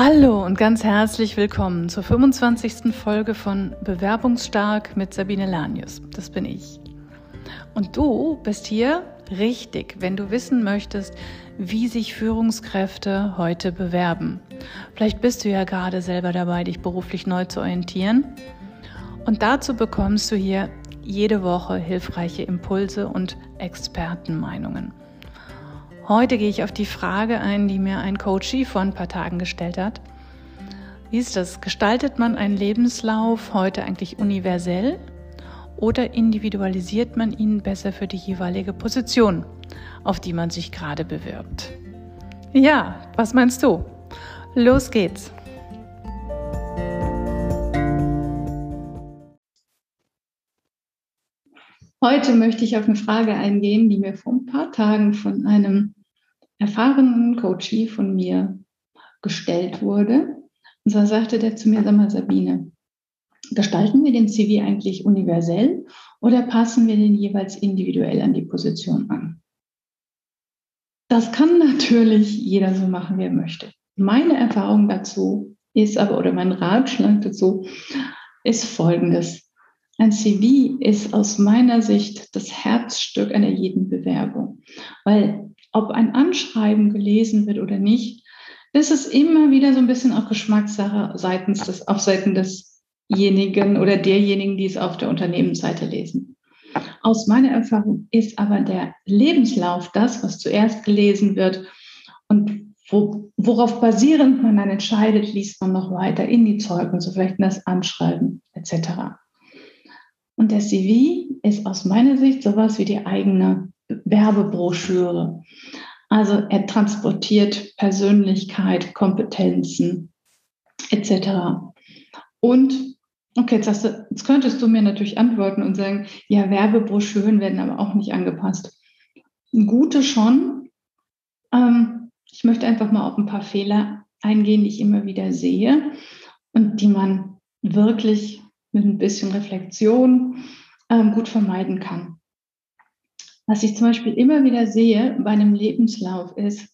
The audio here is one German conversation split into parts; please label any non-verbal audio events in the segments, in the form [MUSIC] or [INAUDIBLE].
Hallo und ganz herzlich willkommen zur 25. Folge von Bewerbungsstark mit Sabine Lanius. Das bin ich. Und du bist hier richtig, wenn du wissen möchtest, wie sich Führungskräfte heute bewerben. Vielleicht bist du ja gerade selber dabei, dich beruflich neu zu orientieren. Und dazu bekommst du hier jede Woche hilfreiche Impulse und Expertenmeinungen. Heute gehe ich auf die Frage ein, die mir ein Coachie vor ein paar Tagen gestellt hat. Wie ist das? Gestaltet man einen Lebenslauf heute eigentlich universell oder individualisiert man ihn besser für die jeweilige Position, auf die man sich gerade bewirbt? Ja, was meinst du? Los geht's! Heute möchte ich auf eine Frage eingehen, die mir vor ein paar Tagen von einem erfahrenen Coachie von mir gestellt wurde. Und zwar sagte der zu mir, sag mal, Sabine, gestalten wir den CV eigentlich universell oder passen wir den jeweils individuell an die Position an? Das kann natürlich jeder so machen, wie er möchte. Meine Erfahrung dazu ist aber, oder mein Ratschlag dazu ist folgendes. Ein CV ist aus meiner Sicht das Herzstück einer jeden Bewerbung, weil ob ein Anschreiben gelesen wird oder nicht, ist immer wieder so ein bisschen auch Geschmackssache seitens des, auf Seiten desjenigen oder derjenigen, die es auf der Unternehmensseite lesen. Aus meiner Erfahrung ist aber der Lebenslauf das, was zuerst gelesen wird und wo, worauf basierend man dann entscheidet, liest man noch weiter in die Zeugnisse, vielleicht in das Anschreiben etc. Und der CV ist aus meiner Sicht sowas wie die eigene Werbebroschüre. Also er transportiert Persönlichkeit, Kompetenzen etc. Und okay, jetzt, du, jetzt, könntest du mir natürlich antworten und sagen, ja, Werbebroschüren werden aber auch nicht angepasst. Gute schon. Ähm, ich möchte einfach mal auf ein paar Fehler eingehen, die ich immer wieder sehe und die man wirklich mit ein bisschen Reflexion ähm, gut vermeiden kann. Was ich zum Beispiel immer wieder sehe bei einem Lebenslauf ist,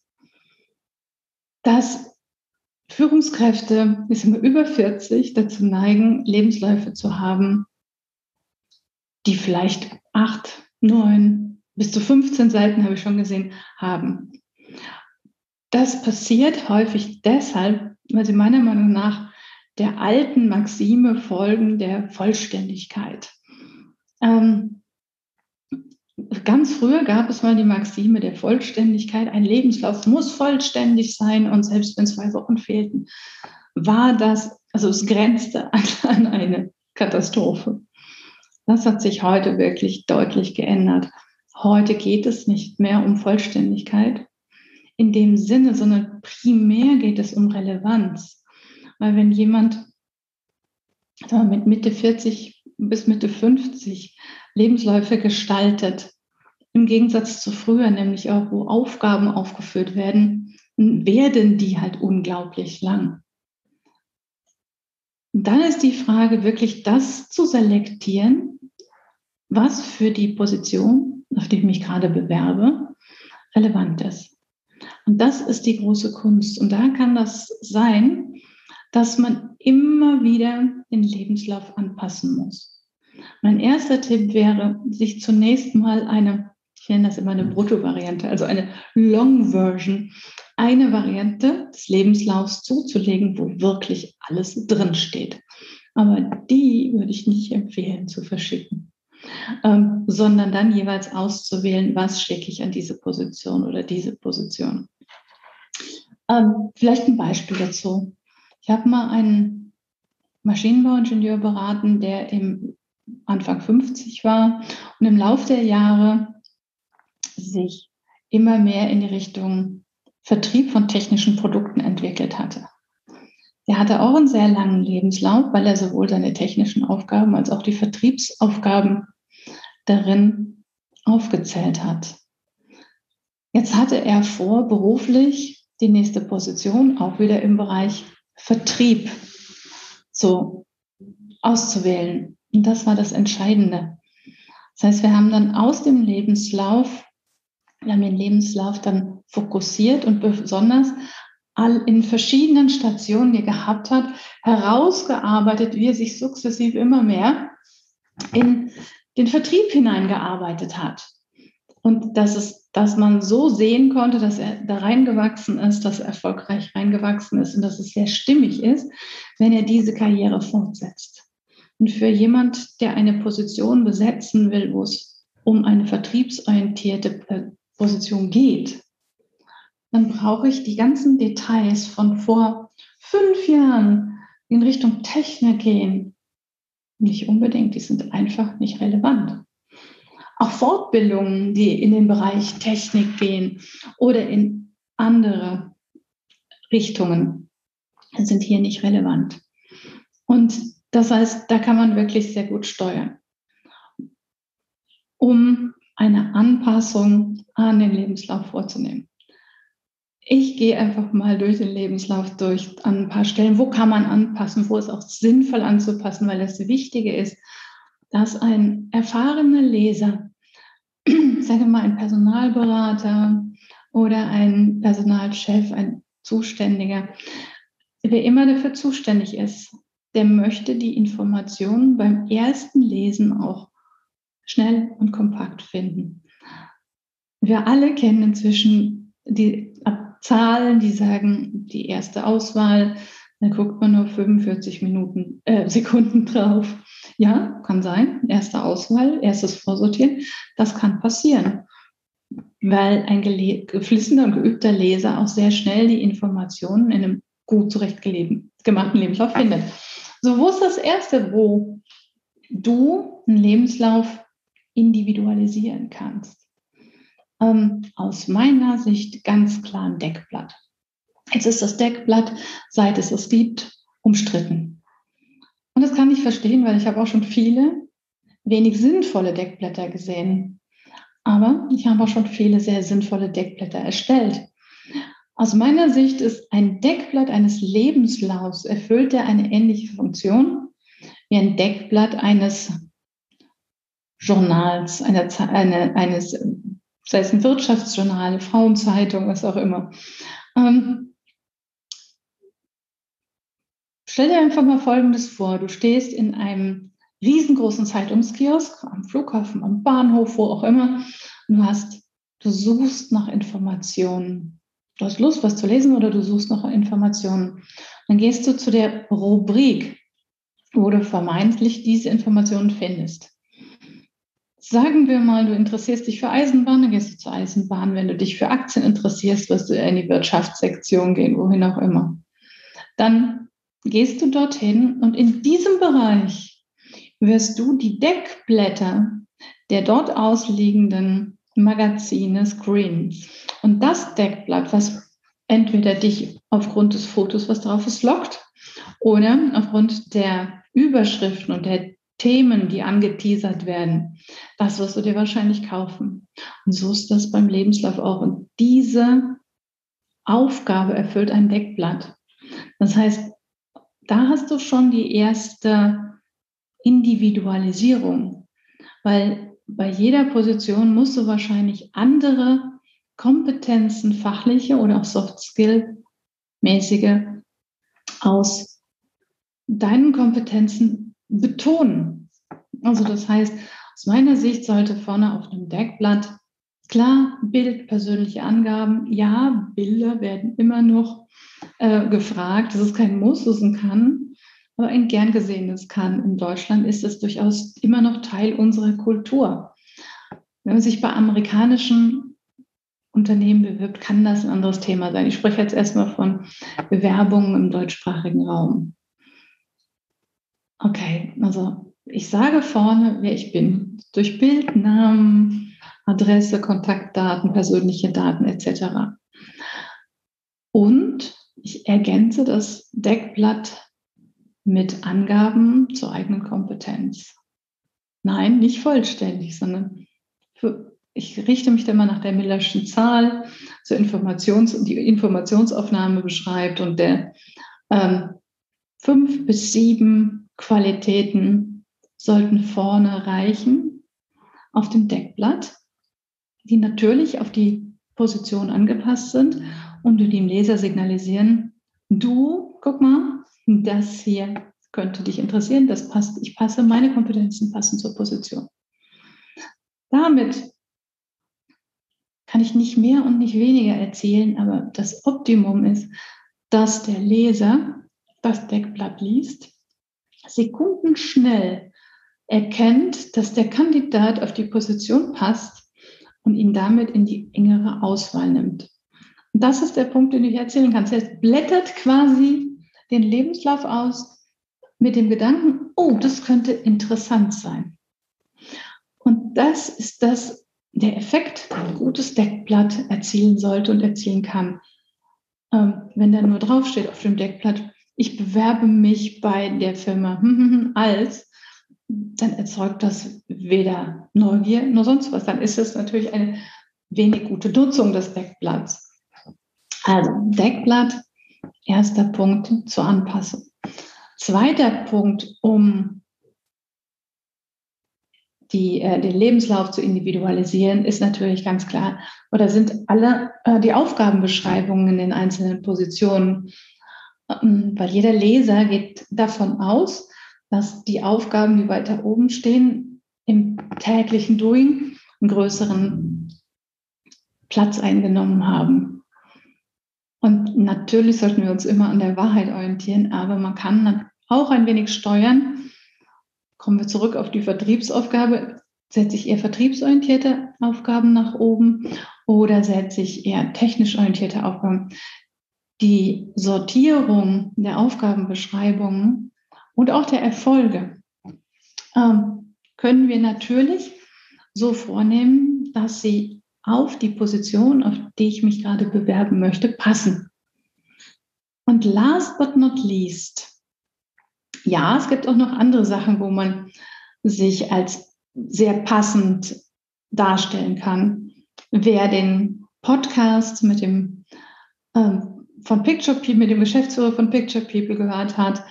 dass Führungskräfte, ich sage über 40, dazu neigen, Lebensläufe zu haben, die vielleicht acht, neun, bis zu 15 Seiten, habe ich schon gesehen, haben. Das passiert häufig deshalb, weil sie meiner Meinung nach der alten Maxime folgen der Vollständigkeit. Ähm, Ganz früher gab es mal die Maxime der Vollständigkeit. Ein Lebenslauf muss vollständig sein und selbst wenn zwei Wochen fehlten, war das, also es grenzte [LAUGHS] an, eine Katastrophe. Das hat sich heute wirklich deutlich geändert. Heute geht es nicht mehr um Vollständigkeit in dem Sinne, sondern primär geht es um Relevanz. Weil wenn jemand mit Mitte 40 bis Mitte 50 Lebensläufe gestaltet. Im Gegensatz zu früher, nämlich auch, wo Aufgaben aufgeführt werden, werden die halt unglaublich lang. Dann ist die Frage, wirklich das zu selektieren, was für die Position, auf die ich mich gerade bewerbe, relevant ist. Und das ist die große Kunst. Und da kann das sein, dass man immer wieder den Lebenslauf anpassen muss. Mein erster Tipp wäre, sich zunächst mal eine, ich nenne das immer eine Brutto-Variante, also eine Long-Version, eine Variante des Lebenslaufs zuzulegen, wo wirklich alles drinsteht. Aber die würde ich nicht empfehlen zu verschicken, ähm, sondern dann jeweils auszuwählen, was stecke ich an diese Position oder diese Position. Ähm, vielleicht ein Beispiel dazu. Ich habe mal einen Maschinenbauingenieur beraten, der im Anfang 50 war und im Laufe der Jahre sich immer mehr in die Richtung Vertrieb von technischen Produkten entwickelt hatte. Er hatte auch einen sehr langen Lebenslauf, weil er sowohl seine technischen Aufgaben als auch die Vertriebsaufgaben darin aufgezählt hat. Jetzt hatte er vor, beruflich die nächste Position auch wieder im Bereich Vertrieb so auszuwählen. Und das war das Entscheidende. Das heißt, wir haben dann aus dem Lebenslauf, wir haben den Lebenslauf dann fokussiert und besonders in verschiedenen Stationen, die er gehabt hat, herausgearbeitet, wie er sich sukzessiv immer mehr in den Vertrieb hineingearbeitet hat. Und dass, es, dass man so sehen konnte, dass er da reingewachsen ist, dass er erfolgreich reingewachsen ist und dass es sehr stimmig ist, wenn er diese Karriere fortsetzt. Und für jemand, der eine Position besetzen will, wo es um eine vertriebsorientierte äh, Position geht, dann brauche ich die ganzen Details von vor fünf Jahren in Richtung Technik gehen. Nicht unbedingt, die sind einfach nicht relevant. Auch Fortbildungen, die in den Bereich Technik gehen oder in andere Richtungen, sind hier nicht relevant. Und das heißt, da kann man wirklich sehr gut steuern, um eine Anpassung an den Lebenslauf vorzunehmen. Ich gehe einfach mal durch den Lebenslauf durch an ein paar Stellen, wo kann man anpassen, wo ist auch sinnvoll anzupassen, weil das Wichtige ist, dass ein erfahrener Leser, [CLEARS THROAT] sagen wir mal ein Personalberater oder ein Personalchef, ein Zuständiger, wer immer dafür zuständig ist, der möchte die Informationen beim ersten Lesen auch schnell und kompakt finden. Wir alle kennen inzwischen die Zahlen, die sagen, die erste Auswahl, dann guckt man nur 45 Minuten, äh, [LAUGHS] Sekunden drauf. Ja, kann sein. Erste Auswahl, erstes Vorsortieren. Das kann passieren, weil ein geflissener und geübter Leser auch sehr schnell die Informationen in einem gut zurechtgemachten Lebenslauf findet. So, wo ist das Erste, wo du einen Lebenslauf individualisieren kannst? Ähm, aus meiner Sicht ganz klar ein Deckblatt. Jetzt ist das Deckblatt, seit es es gibt, umstritten. Und das kann ich verstehen, weil ich habe auch schon viele wenig sinnvolle Deckblätter gesehen. Aber ich habe auch schon viele sehr sinnvolle Deckblätter erstellt. Aus meiner Sicht ist ein Deckblatt eines Lebenslaufs erfüllt er eine ähnliche Funktion wie ein Deckblatt eines Journals, einer, eine, eines, sei es ein Wirtschaftsjournal, Frauenzeitung, was auch immer. Ähm, stell dir einfach mal Folgendes vor. Du stehst in einem riesengroßen Zeitungskiosk, am Flughafen, am Bahnhof, wo auch immer. Und du hast, du suchst nach Informationen Du hast Lust, was zu lesen oder du suchst noch Informationen. Dann gehst du zu der Rubrik, wo du vermeintlich diese Informationen findest. Sagen wir mal, du interessierst dich für Eisenbahn, dann gehst du zur Eisenbahn. Wenn du dich für Aktien interessierst, wirst du in die Wirtschaftssektion gehen, wohin auch immer. Dann gehst du dorthin und in diesem Bereich wirst du die Deckblätter der dort ausliegenden Magazine screenen. Und das Deckblatt, was entweder dich aufgrund des Fotos, was drauf ist, lockt, oder aufgrund der Überschriften und der Themen, die angeteasert werden, das wirst du dir wahrscheinlich kaufen. Und so ist das beim Lebenslauf auch. Und diese Aufgabe erfüllt ein Deckblatt. Das heißt, da hast du schon die erste Individualisierung, weil bei jeder Position musst du wahrscheinlich andere Kompetenzen, fachliche oder auch Soft Skill mäßige aus deinen Kompetenzen betonen. Also das heißt, aus meiner Sicht sollte vorne auf einem Deckblatt klar Bild, persönliche Angaben. Ja, Bilder werden immer noch äh, gefragt. Das ist kein Muss, das ist ein Kann aber ein gern gesehenes kann. In Deutschland ist es durchaus immer noch Teil unserer Kultur. Wenn man sich bei amerikanischen Unternehmen bewirbt, kann das ein anderes Thema sein. Ich spreche jetzt erstmal von Bewerbungen im deutschsprachigen Raum. Okay, also ich sage vorne, wer ich bin. Durch Bild, Namen, Adresse, Kontaktdaten, persönliche Daten etc. Und ich ergänze das Deckblatt mit Angaben zur eigenen Kompetenz. Nein, nicht vollständig, sondern für, ich richte mich dann mal nach der Millerschen Zahl, zur Informations- die Informationsaufnahme beschreibt und der ähm, fünf bis sieben Qualitäten sollten vorne reichen auf dem Deckblatt, die natürlich auf die Position angepasst sind und du dem Leser signalisieren, du, guck mal, das hier könnte dich interessieren, das passt, ich passe, meine Kompetenzen passen zur Position. Damit kann ich nicht mehr und nicht weniger erzählen, aber das Optimum ist, dass der Leser das Deckblatt liest, sekundenschnell erkennt, dass der Kandidat auf die Position passt und ihn damit in die engere Auswahl nimmt. Und das ist der Punkt, den ich erzählen kann. Er blättert quasi den Lebenslauf aus mit dem Gedanken, oh, das könnte interessant sein. Und das ist das, der Effekt, ein gutes Deckblatt erzielen sollte und erzielen kann. Ähm, wenn da nur draufsteht auf dem Deckblatt, ich bewerbe mich bei der Firma [LAUGHS] als, dann erzeugt das weder Neugier noch sonst was. Dann ist es natürlich eine wenig gute Nutzung des Deckblatts. Also Deckblatt, erster Punkt zur Anpassung. Zweiter Punkt, um die, äh, den Lebenslauf zu individualisieren, ist natürlich ganz klar, oder sind alle äh, die Aufgabenbeschreibungen in den einzelnen Positionen, ähm, weil jeder Leser geht davon aus, dass die Aufgaben, die weiter oben stehen, im täglichen Doing einen größeren Platz eingenommen haben. Und natürlich sollten wir uns immer an der Wahrheit orientieren, aber man kann auch ein wenig steuern. Kommen wir zurück auf die Vertriebsaufgabe. Setze ich eher vertriebsorientierte Aufgaben nach oben oder setze ich eher technisch orientierte Aufgaben? Die Sortierung der Aufgabenbeschreibungen und auch der Erfolge ähm, können wir natürlich so vornehmen, dass sie auf die Position, auf die ich mich gerade bewerben möchte, passen. Und last but not least, ja, es gibt auch noch andere Sachen, wo man sich als sehr passend darstellen kann. Wer den Podcast mit dem ähm, von Picture People, mit dem Geschäftsführer von Picture People gehört hat,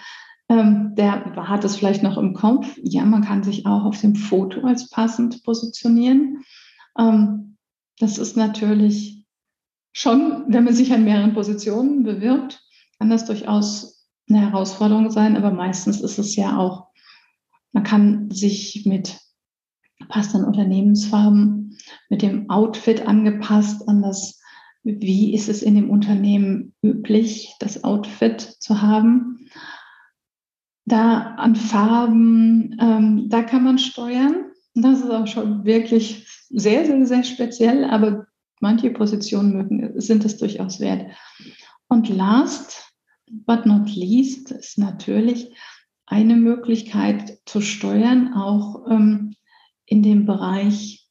ähm, der hat es vielleicht noch im Kopf. Ja, man kann sich auch auf dem Foto als passend positionieren. Ähm, das ist natürlich schon, wenn man sich an mehreren Positionen bewirbt, kann das durchaus eine Herausforderung sein, aber meistens ist es ja auch, man kann sich mit passenden Unternehmensfarben, mit dem Outfit angepasst an das, wie ist es in dem Unternehmen üblich, das Outfit zu haben da an Farben, ähm, da kann man steuern. Das ist auch schon wirklich sehr, sehr, sehr speziell, aber manche Positionen mögen, sind es durchaus wert. Und last but not least ist natürlich eine Möglichkeit zu steuern, auch ähm, in dem Bereich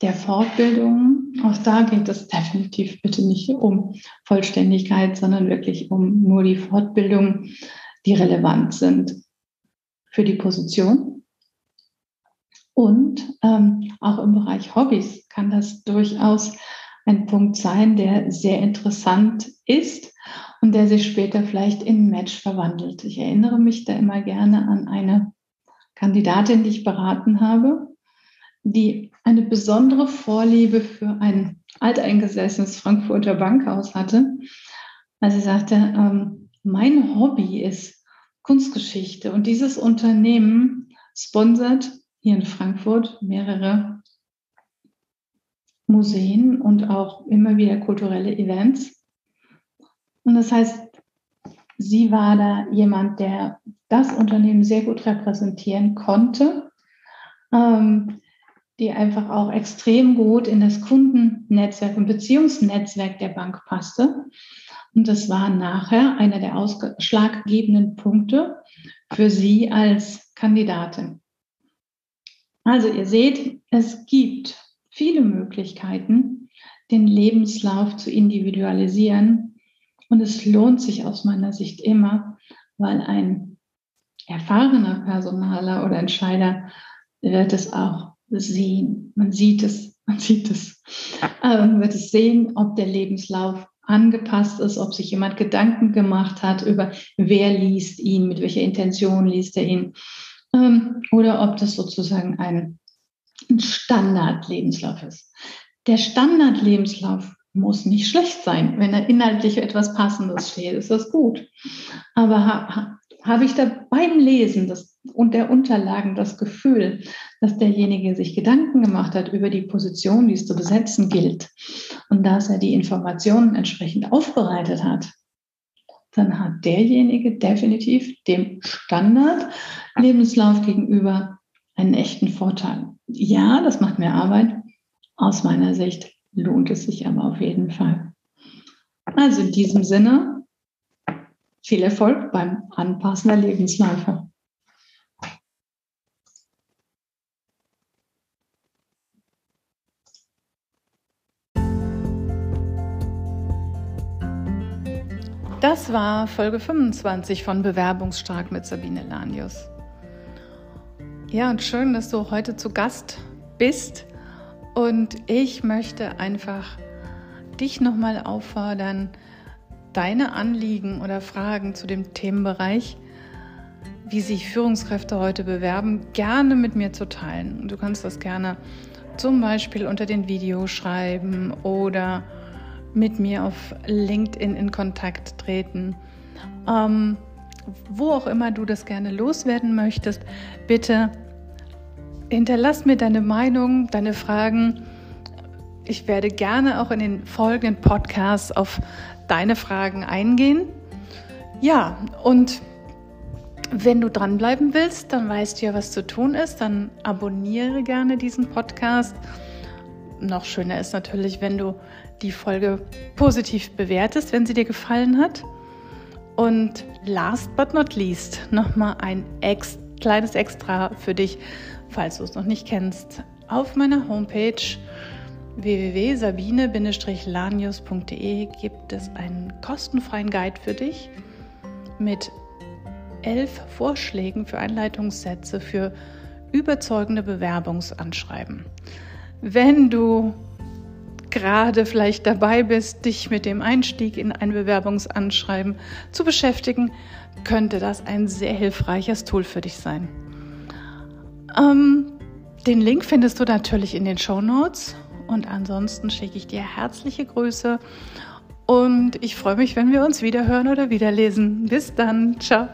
der Fortbildung. Auch da geht es definitiv bitte nicht um Vollständigkeit, sondern wirklich um nur die Fortbildung die relevant sind für die Position. Und ähm, auch im Bereich Hobbys kann das durchaus ein Punkt sein, der sehr interessant ist und der sich später vielleicht in Match verwandelt. Ich erinnere mich da immer gerne an eine Kandidatin, die ich beraten habe, die eine besondere Vorliebe für ein alteingesessenes Frankfurter Bankhaus hatte. Also sie sagte, ähm, mein Hobby ist Kunstgeschichte und dieses Unternehmen sponsert hier in Frankfurt mehrere Museen und auch immer wieder kulturelle Events. Und das heißt, sie war da jemand, der das Unternehmen sehr gut repräsentieren konnte, ähm, die einfach auch extrem gut in das Kundennetzwerk und Beziehungsnetzwerk der Bank passte. Und das war nachher einer der ausschlaggebenden Punkte für Sie als Kandidatin. Also ihr seht, es gibt viele Möglichkeiten, den Lebenslauf zu individualisieren. Und es lohnt sich aus meiner Sicht immer, weil ein erfahrener Personaler oder Entscheider wird es auch sehen. Man sieht es, [LAUGHS] man sieht es, äh, wird es sehen, ob der Lebenslauf angepasst ist, ob sich jemand Gedanken gemacht hat über, wer liest ihn, mit welcher Intention liest er ihn, ähm, oder ob das sozusagen ein, ein Standardlebenslauf ist. Der Standardlebenslauf muss nicht schlecht sein. Wenn da inhaltlich etwas Passendes steht, ist das gut. Aber ha, habe ich da beim Lesen das, und der Unterlagen das Gefühl, dass derjenige sich Gedanken gemacht hat über die Position, die es zu besetzen gilt und dass er die Informationen entsprechend aufbereitet hat, dann hat derjenige definitiv dem Standard-Lebenslauf gegenüber einen echten Vorteil. Ja, das macht mehr Arbeit. Aus meiner Sicht lohnt es sich aber auf jeden Fall. Also in diesem Sinne, viel Erfolg beim Anpassen der Lebensläufe. Das war Folge 25 von Bewerbungsstark mit Sabine Lanius. Ja, und schön, dass du heute zu Gast bist. Und ich möchte einfach dich nochmal auffordern, deine Anliegen oder Fragen zu dem Themenbereich, wie sich Führungskräfte heute bewerben, gerne mit mir zu teilen. Du kannst das gerne zum Beispiel unter den Videos schreiben oder mit mir auf LinkedIn in Kontakt treten. Ähm, wo auch immer du das gerne loswerden möchtest, bitte hinterlass mir deine Meinung, deine Fragen. Ich werde gerne auch in den folgenden Podcasts auf deine Fragen eingehen. Ja, und wenn du dranbleiben willst, dann weißt du ja, was zu tun ist. Dann abonniere gerne diesen Podcast. Noch schöner ist natürlich, wenn du die Folge positiv bewertest, wenn sie dir gefallen hat. Und last but not least, nochmal ein ex kleines Extra für dich, falls du es noch nicht kennst. Auf meiner Homepage www.sabine-lanius.de gibt es einen kostenfreien Guide für dich mit elf Vorschlägen für Einleitungssätze für überzeugende Bewerbungsanschreiben. Wenn du gerade vielleicht dabei bist, dich mit dem Einstieg in ein Bewerbungsanschreiben zu beschäftigen, könnte das ein sehr hilfreiches Tool für dich sein. Ähm, den Link findest du natürlich in den Show Notes und ansonsten schicke ich dir herzliche Grüße und ich freue mich, wenn wir uns wieder hören oder wieder lesen. Bis dann, ciao.